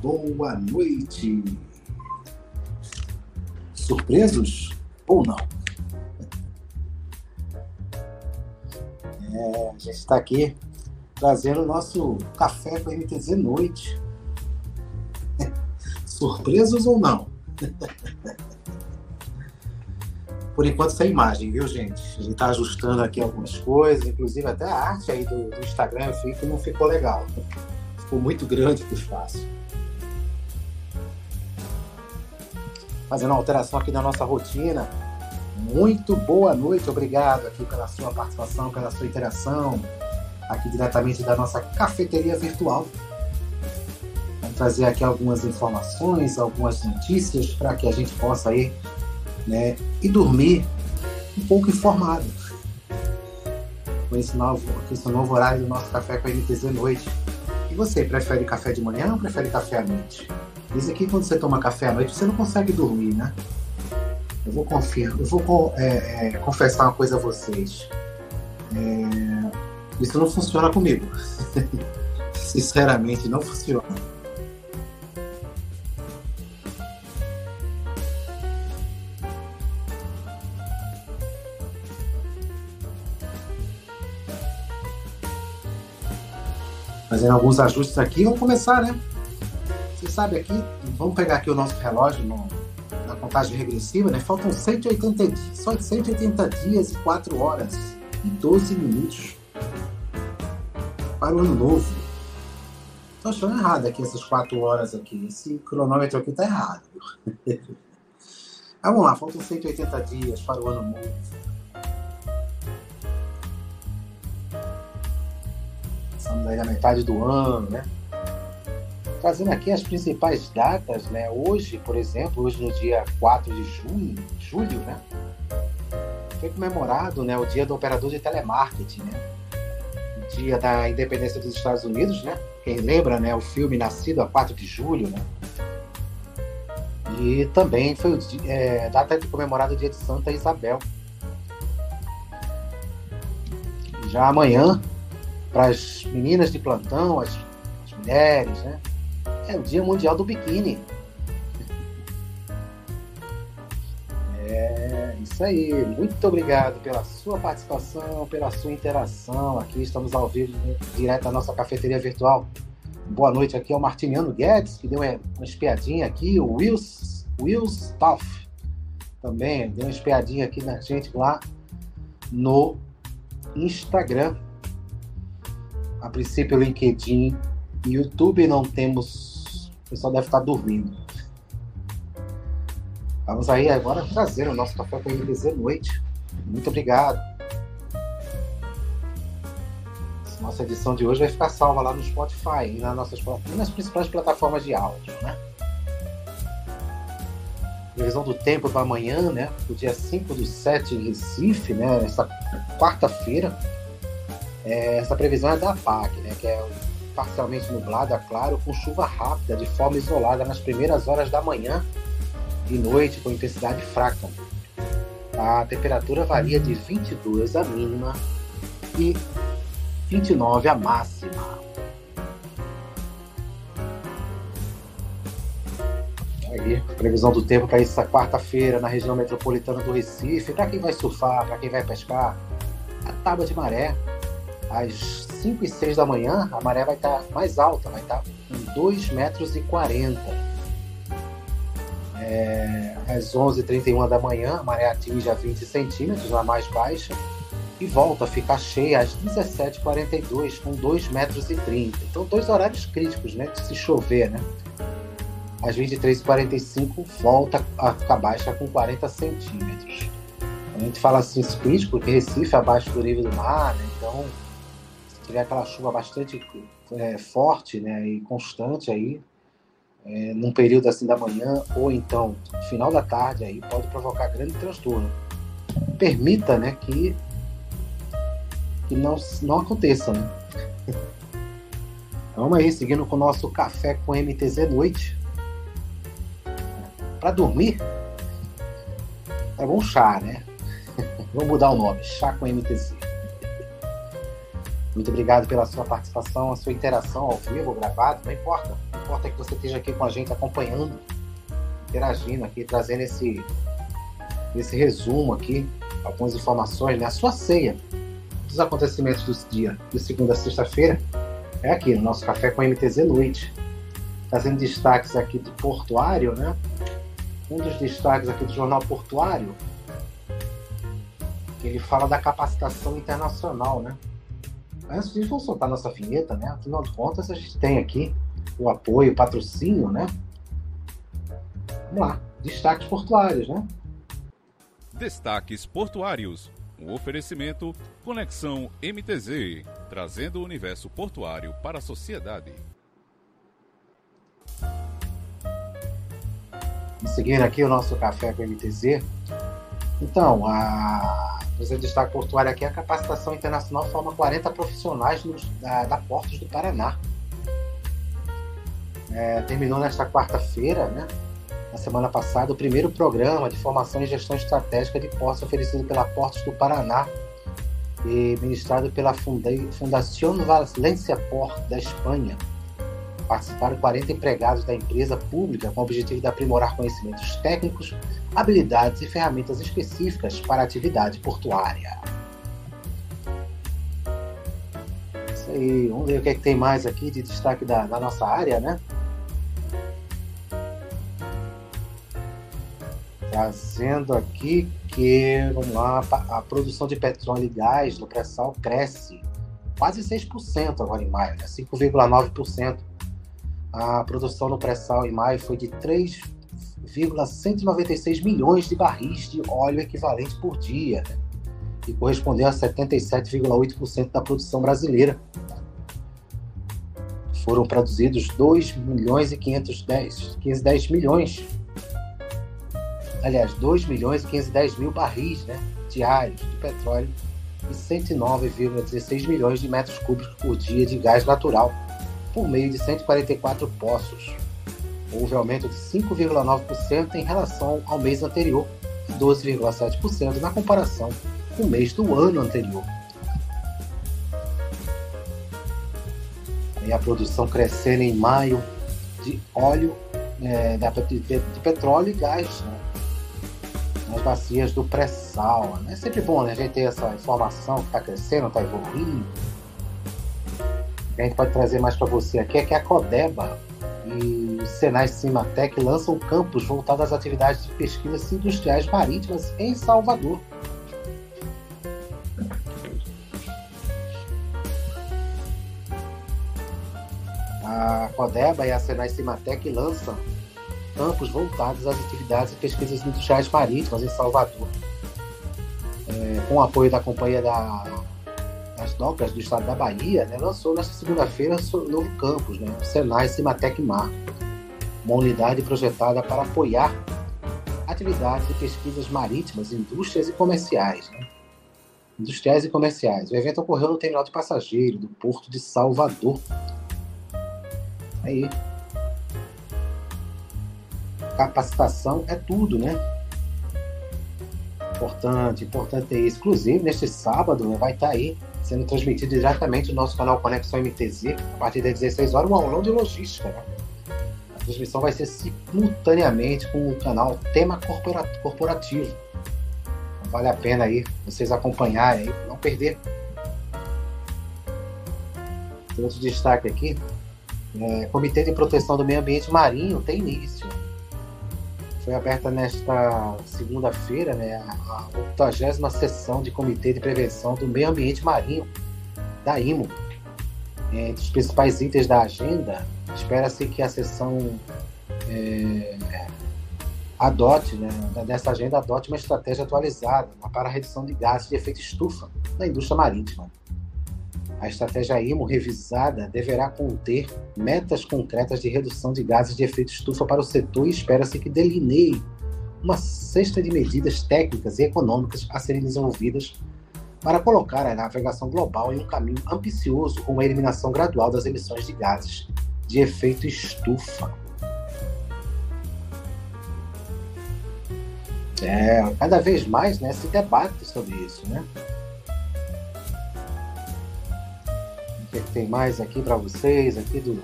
Boa noite. Surpresos ou não? É, a gente está aqui trazendo o nosso café com MTZ Noite. Surpresos ou não? Por enquanto sem imagem, viu, gente? A gente está ajustando aqui algumas coisas, inclusive até a arte aí do, do Instagram eu vi que não ficou legal ficou muito grande o espaço. Fazendo uma alteração aqui na nossa rotina. Muito boa noite, obrigado aqui pela sua participação, pela sua interação, aqui diretamente da nossa cafeteria virtual. Vamos trazer aqui algumas informações, algumas notícias para que a gente possa ir né, e dormir um pouco informado com esse novo, com esse novo horário do nosso café com a NTZ Noite você, prefere café de manhã ou prefere café à noite? Diz aqui quando você toma café à noite, você não consegue dormir, né? Eu vou confiar, eu vou é, é, confessar uma coisa a vocês. É, isso não funciona comigo. Sinceramente, não funciona. fazendo alguns ajustes aqui. Vamos começar, né? Sabe aqui, vamos pegar aqui o nosso relógio no, na contagem regressiva, né? Faltam 180 dias, só 180 dias e 4 horas e 12 minutos para o ano novo. Estou achando errado aqui essas 4 horas aqui. Esse cronômetro aqui está errado. Vamos lá, faltam 180 dias para o ano novo. Estamos aí na metade do ano, né? Trazendo aqui as principais datas, né? Hoje, por exemplo, hoje no dia 4 de junho, julho, né? Foi comemorado né, o dia do operador de telemarketing, né? O dia da independência dos Estados Unidos, né? Quem lembra, né? O filme Nascido a 4 de julho, né? E também foi o é, data de comemorar o dia de Santa Isabel. Já amanhã, para as meninas de plantão, as, as mulheres, né? É o Dia Mundial do Biquíni. É isso aí. Muito obrigado pela sua participação, pela sua interação. Aqui estamos ao vivo, direto da nossa cafeteria virtual. Boa noite aqui ao Martiniano Guedes, que deu uma espiadinha aqui. O Wills, Wills Toff também deu uma espiadinha aqui na gente lá no Instagram a princípio LinkedIn YouTube não temos. O pessoal deve estar dormindo. Vamos aí agora trazer o nosso café com MDZ Noite. Muito obrigado. Nossa edição de hoje vai ficar salva lá no Spotify e nas, nossas, nas principais plataformas de áudio, né? Previsão do tempo para amanhã, né? O dia 5 do 7 em Recife, né? Essa quarta-feira é, essa previsão é da PAC, né, que é parcialmente nublada, claro, com chuva rápida, de forma isolada nas primeiras horas da manhã e noite, com intensidade fraca. A temperatura varia de 22 a mínima e 29 a máxima. Aí, previsão do tempo para essa quarta-feira na região metropolitana do Recife. Para quem vai surfar, para quem vai pescar, a tábua de maré às 5 e 6 da manhã, a maré vai estar mais alta, vai estar com 2 metros e 40. É, às 11h31 da manhã, a maré atinge a 20 centímetros, na mais baixa, e volta a ficar cheia às 17h42, com 2 metros e 30. Então, dois horários críticos, né, de se chover, né? Às 23h45, volta a ficar baixa com 40 centímetros. A gente fala assim, crítico, porque Recife é abaixo do nível do mar, né? então tiver aquela chuva bastante é, forte né, e constante aí, é, num período assim da manhã ou então final da tarde aí pode provocar grande transtorno. Permita, né, que, que não, não aconteça, né? Vamos aí, seguindo com o nosso café com MTZ noite. Para dormir, é bom chá, né? Vamos mudar o nome, chá com MTZ. Muito obrigado pela sua participação, a sua interação ao vivo, gravado, não importa. importa que você esteja aqui com a gente acompanhando, interagindo aqui, trazendo esse, esse resumo aqui, algumas informações, né? A sua ceia dos acontecimentos do dia, de segunda a sexta-feira, é aqui no nosso Café com MTZ Noite. Trazendo destaques aqui do Portuário, né? Um dos destaques aqui do Jornal Portuário, ele fala da capacitação internacional, né? Antes disso, vamos soltar nossa vinheta, né? Afinal de contas, a gente tem aqui o apoio, o patrocínio, né? Vamos lá, destaques portuários, né? Destaques portuários. Um oferecimento Conexão MTZ, trazendo o universo portuário para a sociedade. Seguindo aqui o nosso café com MTZ. Então, a você destaque portuário aqui, a capacitação internacional forma 40 profissionais nos, da, da Portos do Paraná. É, terminou nesta quarta-feira, né? Na semana passada, o primeiro programa de formação e gestão estratégica de portos oferecido pela Portos do Paraná e ministrado pela Fundación Valencia Port da Espanha. Participaram 40 empregados da empresa pública com o objetivo de aprimorar conhecimentos técnicos, habilidades e ferramentas específicas para a atividade portuária. Isso aí, vamos ver o que, é que tem mais aqui de destaque da, da nossa área, né? Trazendo aqui que, vamos lá, a produção de petróleo e gás no pré-sal cresce quase 6% agora em maio, né? 5,9%. A produção no pré-sal em maio foi de 3,196 milhões de barris de óleo equivalente por dia, né? e correspondeu a 77,8% da produção brasileira. Foram produzidos 2 milhões e 510, 510 milhões, aliás, 2 milhões e 510 mil barris né, diários de petróleo e 109,16 milhões de metros cúbicos por dia de gás natural por meio de 144 poços. Houve aumento de 5,9% em relação ao mês anterior e 12,7% na comparação com o mês do ano anterior. E a produção crescendo em maio de óleo, é, de, de, petróleo e gás né? nas bacias do pré-sal. É sempre bom né? a gente ter essa informação que está crescendo, está evoluindo que a gente pode trazer mais para você aqui é que a Codeba e o Senai Cimatec lançam campos voltados às atividades de pesquisas industriais marítimas em Salvador. A Codeba e a Senai Cimatec lançam campos voltados às atividades de pesquisas industriais marítimas em Salvador. É, com o apoio da Companhia da as docas do estado da Bahia, né, lançou nesta segunda-feira o novo campus, né, o Senai Cimatec Mar, uma unidade projetada para apoiar atividades de pesquisas marítimas, indústrias e comerciais. Né, industriais e comerciais. O evento ocorreu no terminal de passageiro do Porto de Salvador. Aí. Capacitação é tudo, né? Importante, importante é isso. Inclusive, neste sábado, né, vai estar aí sendo transmitido diretamente no nosso canal Conexão MTZ, a partir das 16 horas, um aulão de logística. Né? A transmissão vai ser simultaneamente com o canal Tema Corporativo. Então, vale a pena aí vocês acompanharem, aí, não perder. Outro destaque aqui. É, Comitê de Proteção do Meio Ambiente Marinho tem início foi aberta nesta segunda-feira né, a 80 sessão de Comitê de Prevenção do Meio Ambiente Marinho da IMO. Entre os principais itens da agenda, espera-se que a sessão é, adote, né, dessa agenda, adote uma estratégia atualizada para a redução de gases de efeito estufa na indústria marítima. A estratégia IMO revisada deverá conter metas concretas de redução de gases de efeito estufa para o setor e espera-se que delineie uma cesta de medidas técnicas e econômicas a serem desenvolvidas para colocar a navegação global em um caminho ambicioso com a eliminação gradual das emissões de gases de efeito estufa. É, cada vez mais né, se debate sobre isso, né? Que, tem mais aqui para vocês, aqui do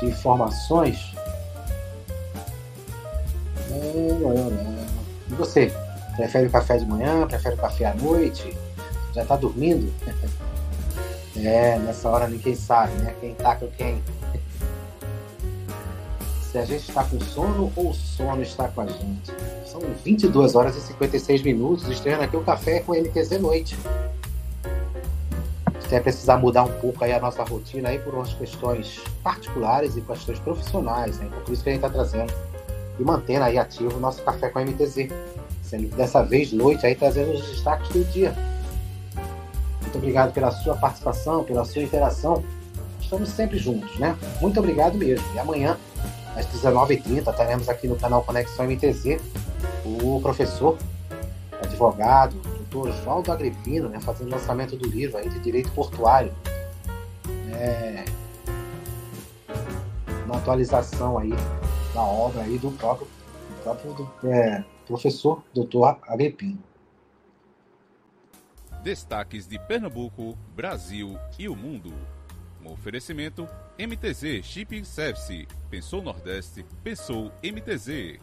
de informações. E você? Prefere o café de manhã? Prefere o café à noite? Já está dormindo? É, nessa hora ninguém sabe, né? Quem tá com quem. Se a gente está com sono ou o sono está com a gente. São 22 horas e 56 minutos, estreando aqui o café com MTZ Noite. A gente vai precisar mudar um pouco aí a nossa rotina aí por umas questões particulares e questões profissionais, né? Então por isso que a gente está trazendo e mantendo aí ativo o nosso café com a MTZ. Sendo dessa vez, noite, aí trazendo os destaques do dia. Muito obrigado pela sua participação, pela sua interação. Estamos sempre juntos, né? Muito obrigado mesmo. E amanhã, às 19h30, teremos aqui no canal Conexão MTZ o professor, advogado, doutor Oswaldo Agripino, né, fazendo o lançamento do livro aí de Direito Portuário. É, uma atualização aí da obra aí do próprio, do próprio do, é, professor doutor Agripino. Destaques de Pernambuco, Brasil e o mundo. Um oferecimento MTZ Shipping Service. Pensou Nordeste, pensou MTZ.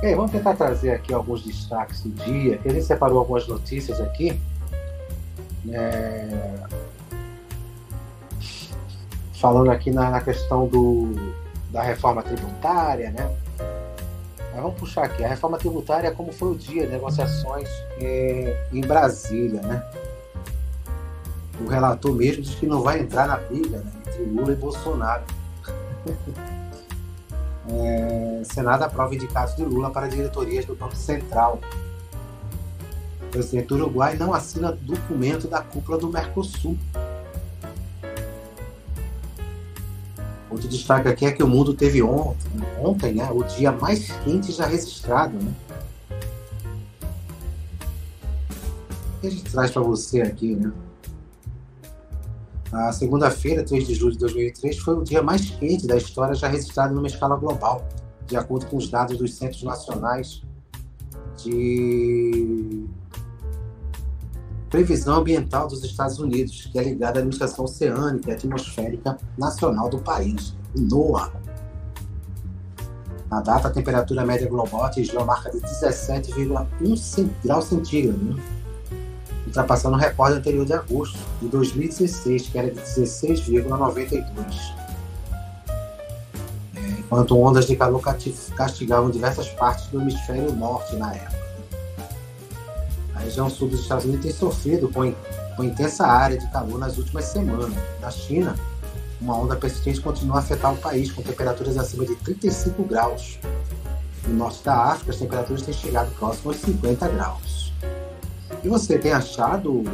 Vamos tentar trazer aqui alguns destaques do dia, que a gente separou algumas notícias aqui. É... Falando aqui na, na questão do, da reforma tributária, né? Mas vamos puxar aqui. A reforma tributária, como foi o dia de negociações é, em Brasília, né? O relator mesmo diz que não vai entrar na briga né, entre Lula e Bolsonaro. é, Senado aprova indicados de Lula para diretorias do Banco Central. O presidente do Uruguai não assina documento da cúpula do Mercosul. Outro destaque aqui é que o mundo teve ontem, ontem né, o dia mais quente já registrado. Né? Que a gente traz para você aqui, né? A segunda-feira, 3 de julho de 2003, foi o dia mais quente da história já registrado numa escala global, de acordo com os dados dos Centros Nacionais de Previsão Ambiental dos Estados Unidos, que é ligada à Administração Oceânica e Atmosférica Nacional do país, NOAA. Na data, a temperatura média global atingiu a marca de 17,1 graus centígrados? Ultrapassando o recorde anterior de agosto de 2016, que era de 16,92. É, enquanto ondas de calor castigavam diversas partes do hemisfério norte na época. A região sul dos Estados Unidos tem sofrido com, com intensa área de calor nas últimas semanas. Na China, uma onda persistente continua a afetar o país, com temperaturas acima de 35 graus. No norte da África, as temperaturas têm chegado próximo aos 50 graus. E você tem achado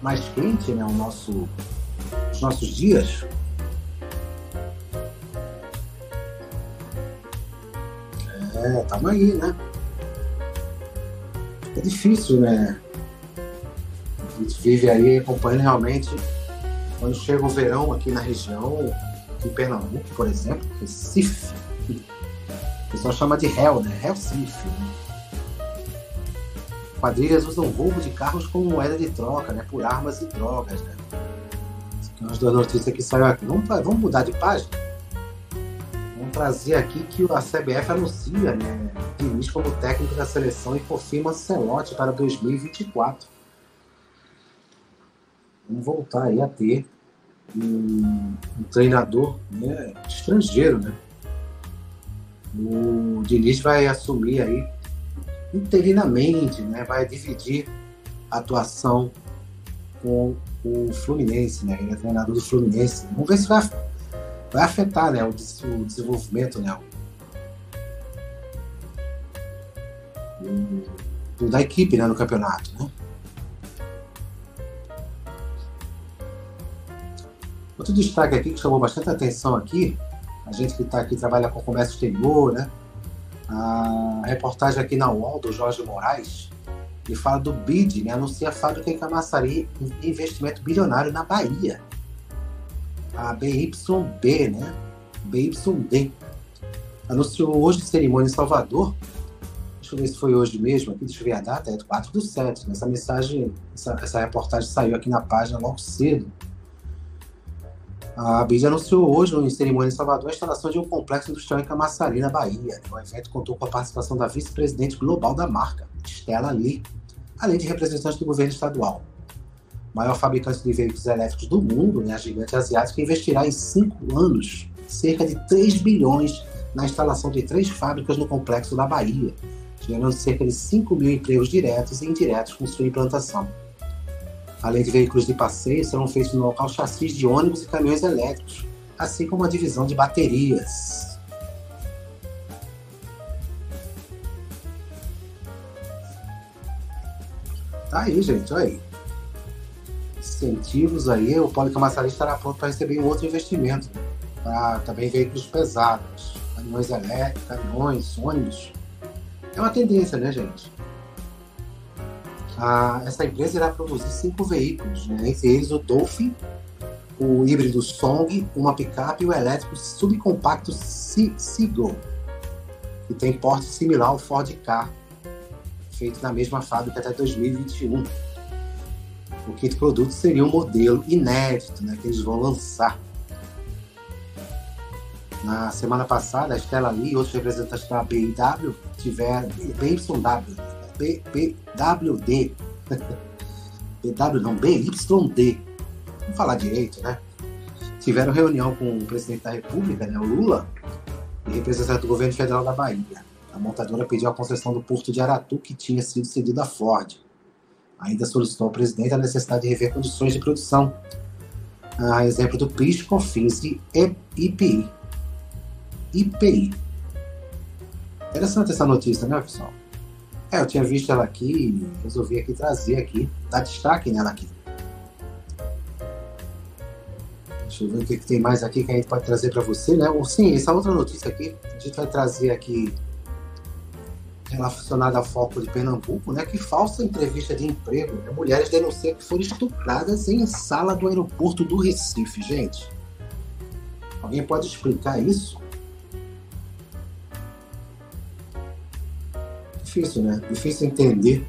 mais quente né, o nosso, os nossos dias? É, tamo aí, né? é difícil, né? A gente vive aí acompanhando realmente quando chega o verão aqui na região, aqui em Pernambuco, por exemplo, Recife. O pessoal chama de Hell, né? Recife. Né? Quadrilhas usam roubo de carros como moeda de troca, né? Por armas e drogas, né? As duas notícias que saíram aqui. Vamos, vamos mudar de página? Vamos trazer aqui que a CBF anuncia, né? Diniz como técnico da seleção e confirma Celote para 2024. Vamos voltar aí a ter um, um treinador né, estrangeiro, né? O Diniz vai assumir aí interinamente, né? Vai dividir a atuação com o Fluminense, né? Ele é treinador do Fluminense. Vamos ver se vai, vai afetar, né? O, o desenvolvimento, né? da equipe né, no campeonato. Né? Outro destaque aqui que chamou bastante atenção aqui, a gente que está aqui trabalha com comércio exterior, né? A reportagem aqui na UOL do Jorge Moraes, ele fala do BID, né? anuncia a fábrica em Camaçari, investimento bilionário na Bahia. A BYB, né? BYD. Anunciou hoje cerimônia em Salvador deixa eu ver se foi hoje mesmo, aqui, deixa eu ver a data, é 4 do 7. Essa mensagem, essa, essa reportagem saiu aqui na página logo cedo. A BID anunciou hoje, em cerimônia em Salvador, a instalação de um complexo industrial em Camaçari, na Bahia. O evento contou com a participação da vice-presidente global da marca, Stella Lee, além de representantes do governo estadual. O maior fabricante de veículos elétricos do mundo, né, a gigante asiática, investirá em cinco anos cerca de 3 bilhões na instalação de três fábricas no complexo da Bahia, gerando cerca de 5 mil empregos diretos e indiretos com sua implantação. Além de veículos de passeio, serão feitos no local chassis de ônibus e caminhões elétricos, assim como a divisão de baterias. Tá aí, gente, olha aí. Incentivos aí, o Poli Camaçari estará pronto para receber um outro investimento, para também veículos pesados, caminhões elétricos, caminhões, ônibus. É uma tendência, né, gente? Essa empresa irá produzir cinco veículos, né? entre eles o Dolphin, o híbrido Song, uma picape e o elétrico subcompacto Seagull, que tem porte similar ao Ford Ka, feito na mesma fábrica até 2021. O quinto produto seria um modelo inédito né, que eles vão lançar. Na semana passada, a Stella Lee e outros representantes da BIW tiveram BYW, BWD, BW não, BYD, vamos falar direito, né? Tiveram reunião com o presidente da República, né, o Lula, e representante do governo federal da Bahia. A montadora pediu a concessão do porto de Aratu, que tinha sido cedido à Ford. Ainda solicitou ao presidente a necessidade de rever condições de produção, a exemplo do PIS, COFINS e IPI. IPI. Interessante essa notícia, né, pessoal? É, eu tinha visto ela aqui e resolvi aqui trazer aqui, dar destaque nela aqui. Deixa eu ver o que, que tem mais aqui que a gente pode trazer para você, né? Ou, sim, essa outra notícia aqui, a gente vai trazer aqui relacionada ao foco de Pernambuco, né? Que falsa entrevista de emprego. Né? Mulheres denunciam que foram estupradas em sala do aeroporto do Recife, gente. Alguém pode explicar isso? Difícil, né? Difícil entender.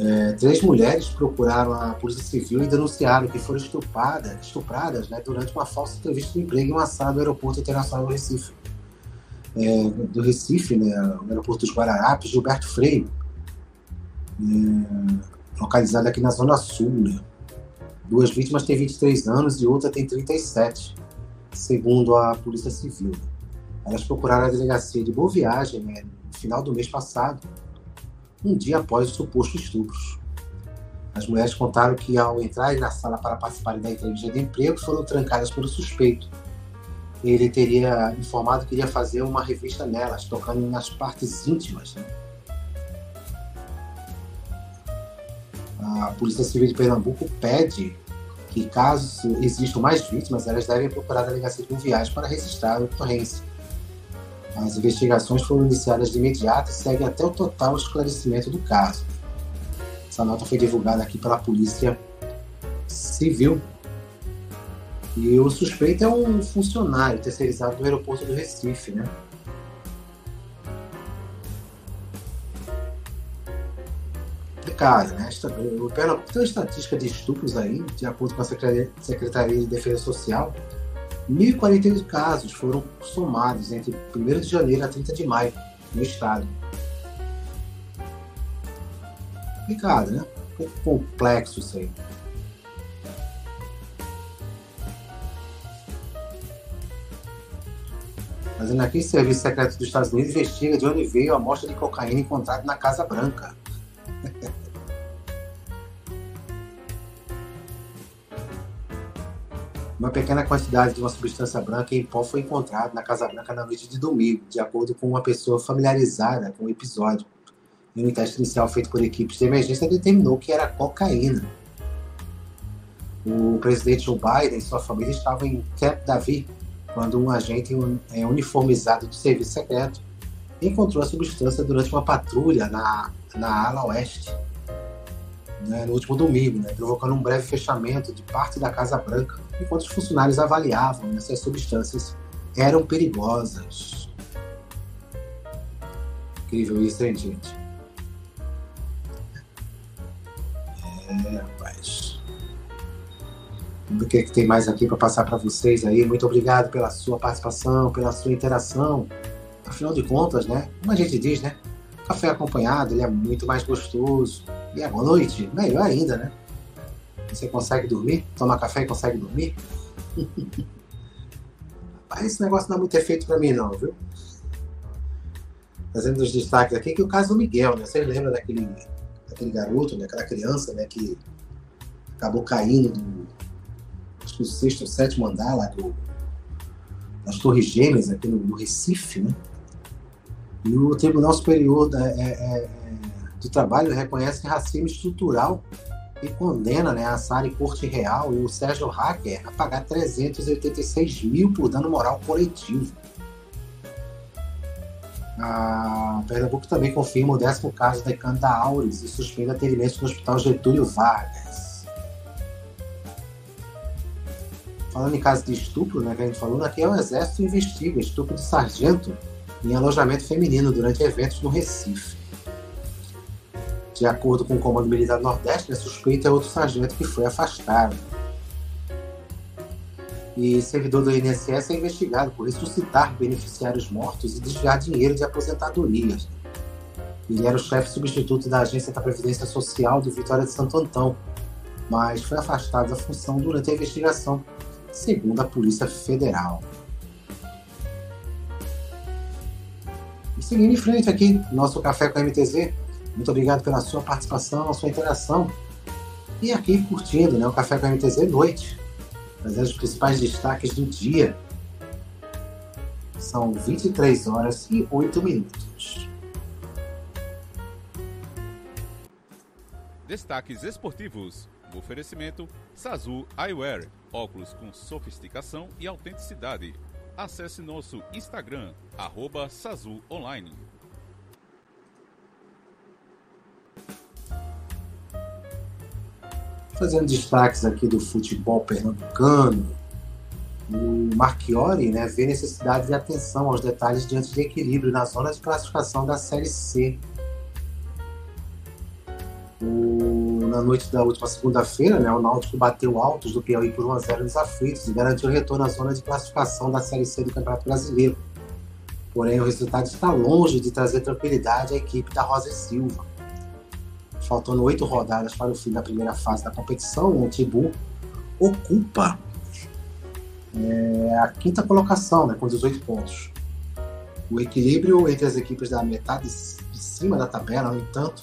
É, três mulheres procuraram a Polícia Civil e denunciaram que foram estupradas, estupradas né, durante uma falsa entrevista de emprego em uma sala do Aeroporto Internacional do Recife. É, do Recife, né, o Aeroporto dos Guararapes, Gilberto Freire, é, localizado aqui na Zona Sul. Né. Duas vítimas têm 23 anos e outra tem 37, segundo a Polícia Civil. Elas procuraram a delegacia de Boa Viagem, né, final do mês passado, um dia após o suposto estupro. As mulheres contaram que, ao entrarem na sala para participarem da entrevista de emprego, foram trancadas pelo suspeito. Ele teria informado que iria fazer uma revista nelas, tocando nas partes íntimas. Né? A Polícia Civil de Pernambuco pede que, caso existam mais vítimas, elas devem procurar a delegacia de viagem para registrar a ocorrência. As investigações foram iniciadas de imediato e seguem até o total esclarecimento do caso. Essa nota foi divulgada aqui pela Polícia Civil. E o suspeito é um funcionário terceirizado do aeroporto do Recife, né? Complicado, né? Tem uma estatística de estupros aí, de acordo com a Secretaria de Defesa Social, 1.048 casos foram somados entre 1 de janeiro a 30 de maio no estado. Complicado, né? Um pouco complexo isso aí. Fazendo aqui, o Serviço Secreto dos Estados Unidos investiga de onde veio a amostra de cocaína encontrada na Casa Branca. Uma pequena quantidade de uma substância branca em pó foi encontrada na Casa Branca na noite de domingo, de acordo com uma pessoa familiarizada com o episódio. Em um teste inicial feito por equipes de emergência, determinou que era cocaína. O presidente Joe Biden e sua família estavam em Camp David quando um agente é, uniformizado de serviço secreto encontrou a substância durante uma patrulha na, na ala oeste né, no último domingo, né, provocando um breve fechamento de parte da Casa Branca, enquanto os funcionários avaliavam né, se as substâncias eram perigosas. Incrível isso, hein, gente? É, rapaz. O que, é que tem mais aqui para passar para vocês aí. Muito obrigado pela sua participação, pela sua interação. Afinal de contas, né? Como a gente diz, né? Café acompanhado, ele é muito mais gostoso. E à noite, melhor ainda, né? Você consegue dormir? Toma café e consegue dormir? Mas esse negócio não é muito efeito para mim, não, viu? Fazendo os destaques aqui, que é o caso do Miguel, né? Vocês lembram daquele, daquele garoto, né? aquela criança, né? Que acabou caindo do, acho que sexto ou sétimo andar lá do, das Torres Gêmeas, aqui no, no Recife, né? E o Tribunal Superior da, é, é, do Trabalho reconhece racismo estrutural e condena né, a Sari Corte Real e o Sérgio Hacker a pagar 386 mil por dano moral coletivo. A Pernambuco também confirma o décimo caso de Canda Aures e suspende atendimento no Hospital Getúlio Vargas. Falando em caso de estupro, né, que a gente falou, aqui é o Exército investiga estupro de sargento em alojamento feminino durante eventos no Recife. De acordo com o Comando Militar do Nordeste, a suspeita é outro sargento que foi afastado. E servidor do INSS é investigado por ressuscitar beneficiários mortos e desviar dinheiro de aposentadorias. Ele era o chefe substituto da Agência da Previdência Social do Vitória de Santo Antão, mas foi afastado da função durante a investigação, segundo a Polícia Federal. E seguindo em frente aqui, nosso café com a MTZ, muito obrigado pela sua participação, sua interação. E aqui curtindo né, o Café com a MTZ Noite, trazendo os principais destaques do dia. São 23 horas e 8 minutos. Destaques esportivos. O oferecimento Sazu Eyewear, óculos com sofisticação e autenticidade. Acesse nosso Instagram, arroba Sazu Online. Fazendo destaques aqui do futebol pernambucano, o Marchiori né, vê necessidade de atenção aos detalhes diante de equilíbrio na zona de classificação da Série C. O, na noite da última segunda-feira, né, o Náutico bateu altos do Piauí por 1x0 nos aflitos e garantiu retorno à zona de classificação da Série C do Campeonato Brasileiro. Porém, o resultado está longe de trazer tranquilidade à equipe da Rosa e Silva faltando oito rodadas para o fim da primeira fase da competição, o Tibu ocupa é, a quinta colocação, né, com 18 pontos. O equilíbrio entre as equipes da metade de cima da tabela, no entanto,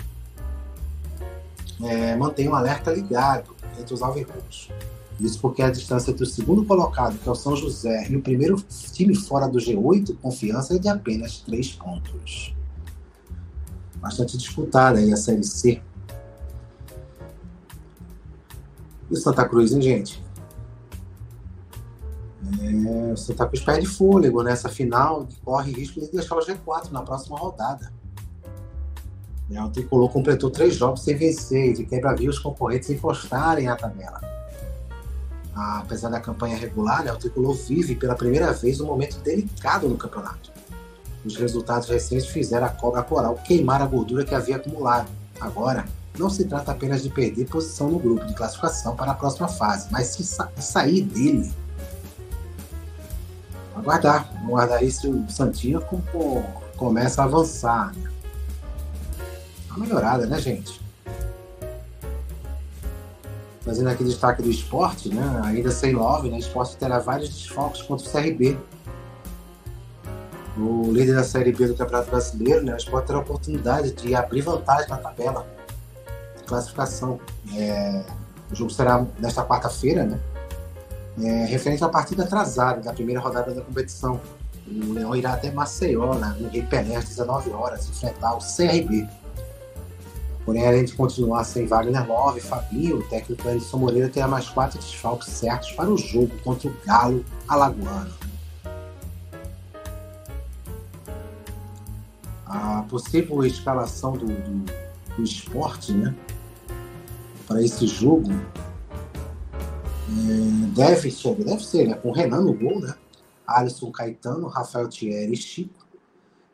é, mantém um alerta ligado entre os alvirrubos. Isso porque a distância entre o segundo colocado, que é o São José, e o primeiro time fora do G8, confiança, é de apenas três pontos. Bastante disputada aí a Série C. E Santa Cruz, hein, gente? É, o Santa Cruz perde fôlego nessa final e corre risco de deixar o G4 na próxima rodada. É, o Tricolor completou três jogos sem vencer e quebra viu os concorrentes encostarem a tabela. Ah, apesar da campanha regular, né, o Tricolor vive pela primeira vez um momento delicado no campeonato. Os resultados recentes fizeram a cobra coral queimar a gordura que havia acumulado. Agora, não se trata apenas de perder posição no grupo de classificação para a próxima fase, mas se sa sair dele. Aguardar, aguardar se o Santinho começa a avançar. Né? Uma melhorada, né, gente? Fazendo aqui destaque do esporte, né? Ainda sem love, né? O esporte terá vários desfalques contra o CRB. O líder da Série B do Campeonato Brasileiro, né? O terá a oportunidade de abrir vantagem na tabela classificação. É, o jogo será nesta quarta-feira, né? É, referente à partida atrasada da primeira rodada da competição. O Leão irá até Maceió, né, no Rei Pelé, às 19 horas, enfrentar o CRB. Porém, além de continuar sem Wagner Love Fabinho, o técnico Edson Moreira terá mais quatro desfalques certos para o jogo contra o Galo Alagoano. A possível escalação do, do, do esporte, né? Para esse jogo é, deve ser, deve ser, né? Com Renan no gol, né? Alisson Caetano, Rafael Thierry Chico.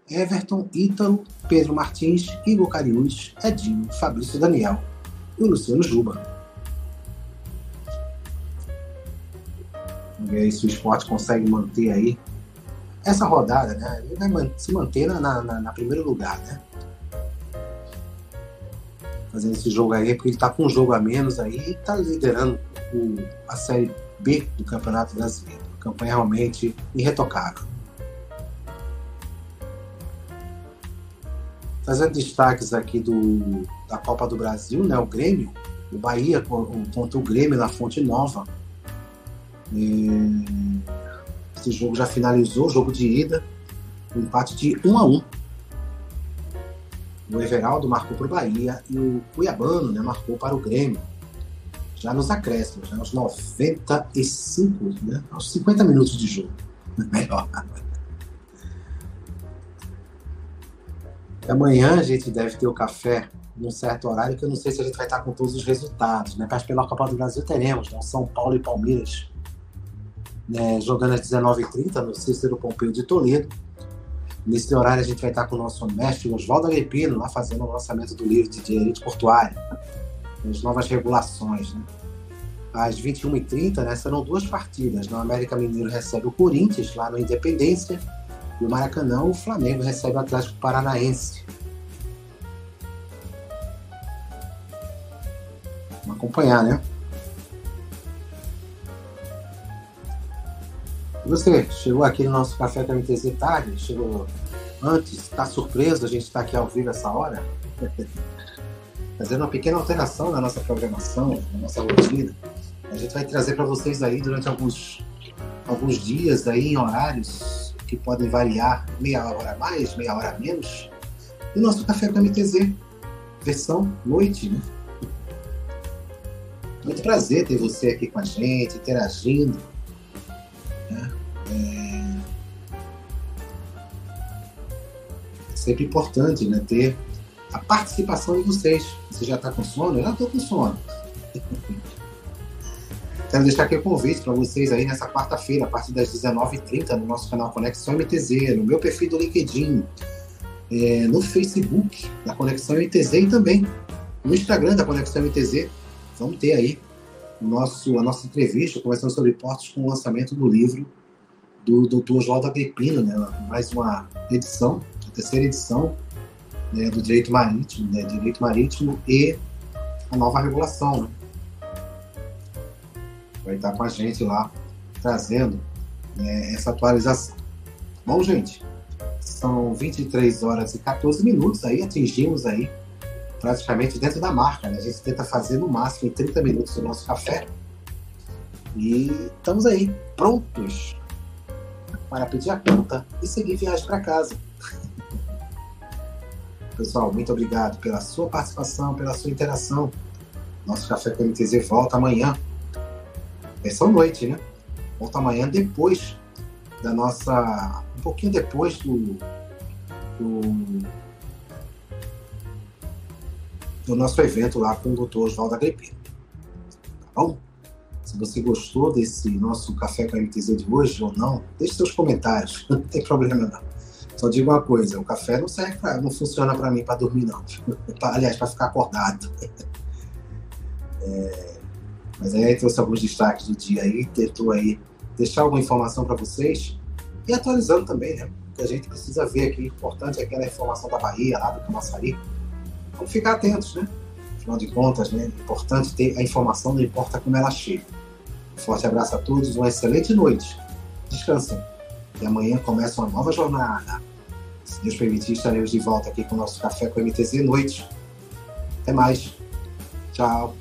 Everton, Ítalo, Pedro Martins, Igor Cariús, Edinho, Fabrício Daniel e o Luciano Juba. Vamos ver aí se o esporte consegue manter aí essa rodada, né? Ele vai se manter na, na, na primeiro lugar, né? Fazendo esse jogo aí, porque ele tá com um jogo a menos aí e tá liderando o, a Série B do Campeonato Brasileiro. Campanha realmente irretocável. Trazendo destaques aqui do, da Copa do Brasil, né? O Grêmio, o Bahia contra o Grêmio na Fonte Nova. Esse jogo já finalizou, jogo de ida, um empate de 1 a 1 O Everaldo marcou para o Bahia e o Cuiabano né, marcou para o Grêmio. Já nos acréscimos, já aos 95, né, aos 50 minutos de jogo. Melhor. Amanhã a gente deve ter o café num certo horário, que eu não sei se a gente vai estar com todos os resultados. Né? Mas pela Copa do Brasil teremos, né? São Paulo e Palmeiras né? jogando às 19h30 no Cícero Pompeu de Toledo. Nesse horário a gente vai estar com o nosso mestre Oswaldo Agripino lá fazendo o lançamento do livro de Direito Portuário, as novas regulações. Né? Às 21h30 né, serão duas partidas. No América Mineiro recebe o Corinthians, lá no Independência, e o Maracanã, o Flamengo recebe o Atlético Paranaense. Vamos acompanhar, né? Você, chegou aqui no nosso Café da MTZ tarde? Chegou antes? Está surpreso a gente estar tá aqui ao vivo essa hora? Fazendo uma pequena alteração na nossa programação, na nossa rotina. A gente vai trazer para vocês aí durante alguns, alguns dias aí em horários que podem variar meia hora mais, meia hora menos, o nosso Café com MTZ, versão noite, né? Muito prazer ter você aqui com a gente, interagindo. Sempre importante né? ter a participação de vocês. Você já está com sono? Eu já estou com sono. Quero deixar aqui o convite para vocês aí nessa quarta-feira, a partir das 19h30, no nosso canal Conexão MTZ, no meu perfil do LinkedIn, é, no Facebook da Conexão MTZ e também no Instagram da Conexão MTZ. Vamos ter aí nosso, a nossa entrevista conversando sobre portos com o lançamento do livro do Dr. Oswaldo Agripino, né? mais uma edição, terceira edição né, do Direito Marítimo, né? Direito Marítimo e a nova regulação. Né? vai estar com a gente lá trazendo né, essa atualização. Bom, gente, são 23 horas e 14 minutos aí, atingimos aí praticamente dentro da marca, né? A gente tenta fazer no máximo em 30 minutos o nosso café. E estamos aí, prontos para pedir a conta e seguir viagem para casa. Pessoal, muito obrigado pela sua participação, pela sua interação. Nosso Café com MTZ volta amanhã versão noite, né? Volta amanhã depois da nossa. um pouquinho depois do. do, do nosso evento lá com o doutor Oswaldo Agripino. Tá bom? Se você gostou desse nosso café com a MTZ de hoje ou não, deixe seus comentários, não tem problema não. Só digo uma coisa, o café não serve pra, não funciona para mim para dormir não. Aliás, para ficar acordado. É, mas aí trouxe alguns destaques do dia aí, tentou aí deixar alguma informação para vocês e atualizando também, né? Porque a gente precisa ver aqui, importante é aquela informação da Bahia, lá do Camaçari. Vamos ficar atentos, né? Afinal de contas, né? É importante ter a informação, não importa como ela chega. Um forte abraço a todos, uma excelente noite. Descansem. E amanhã começa uma nova jornada. Se Deus permitir, estaremos de volta aqui com o nosso Café com MTZ Noite. Até mais. Tchau.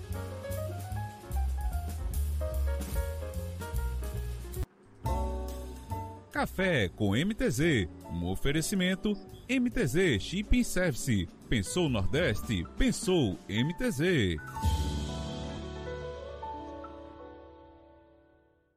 Café com MTZ, um oferecimento MTZ Shipping Service. Pensou Nordeste? Pensou MTZ.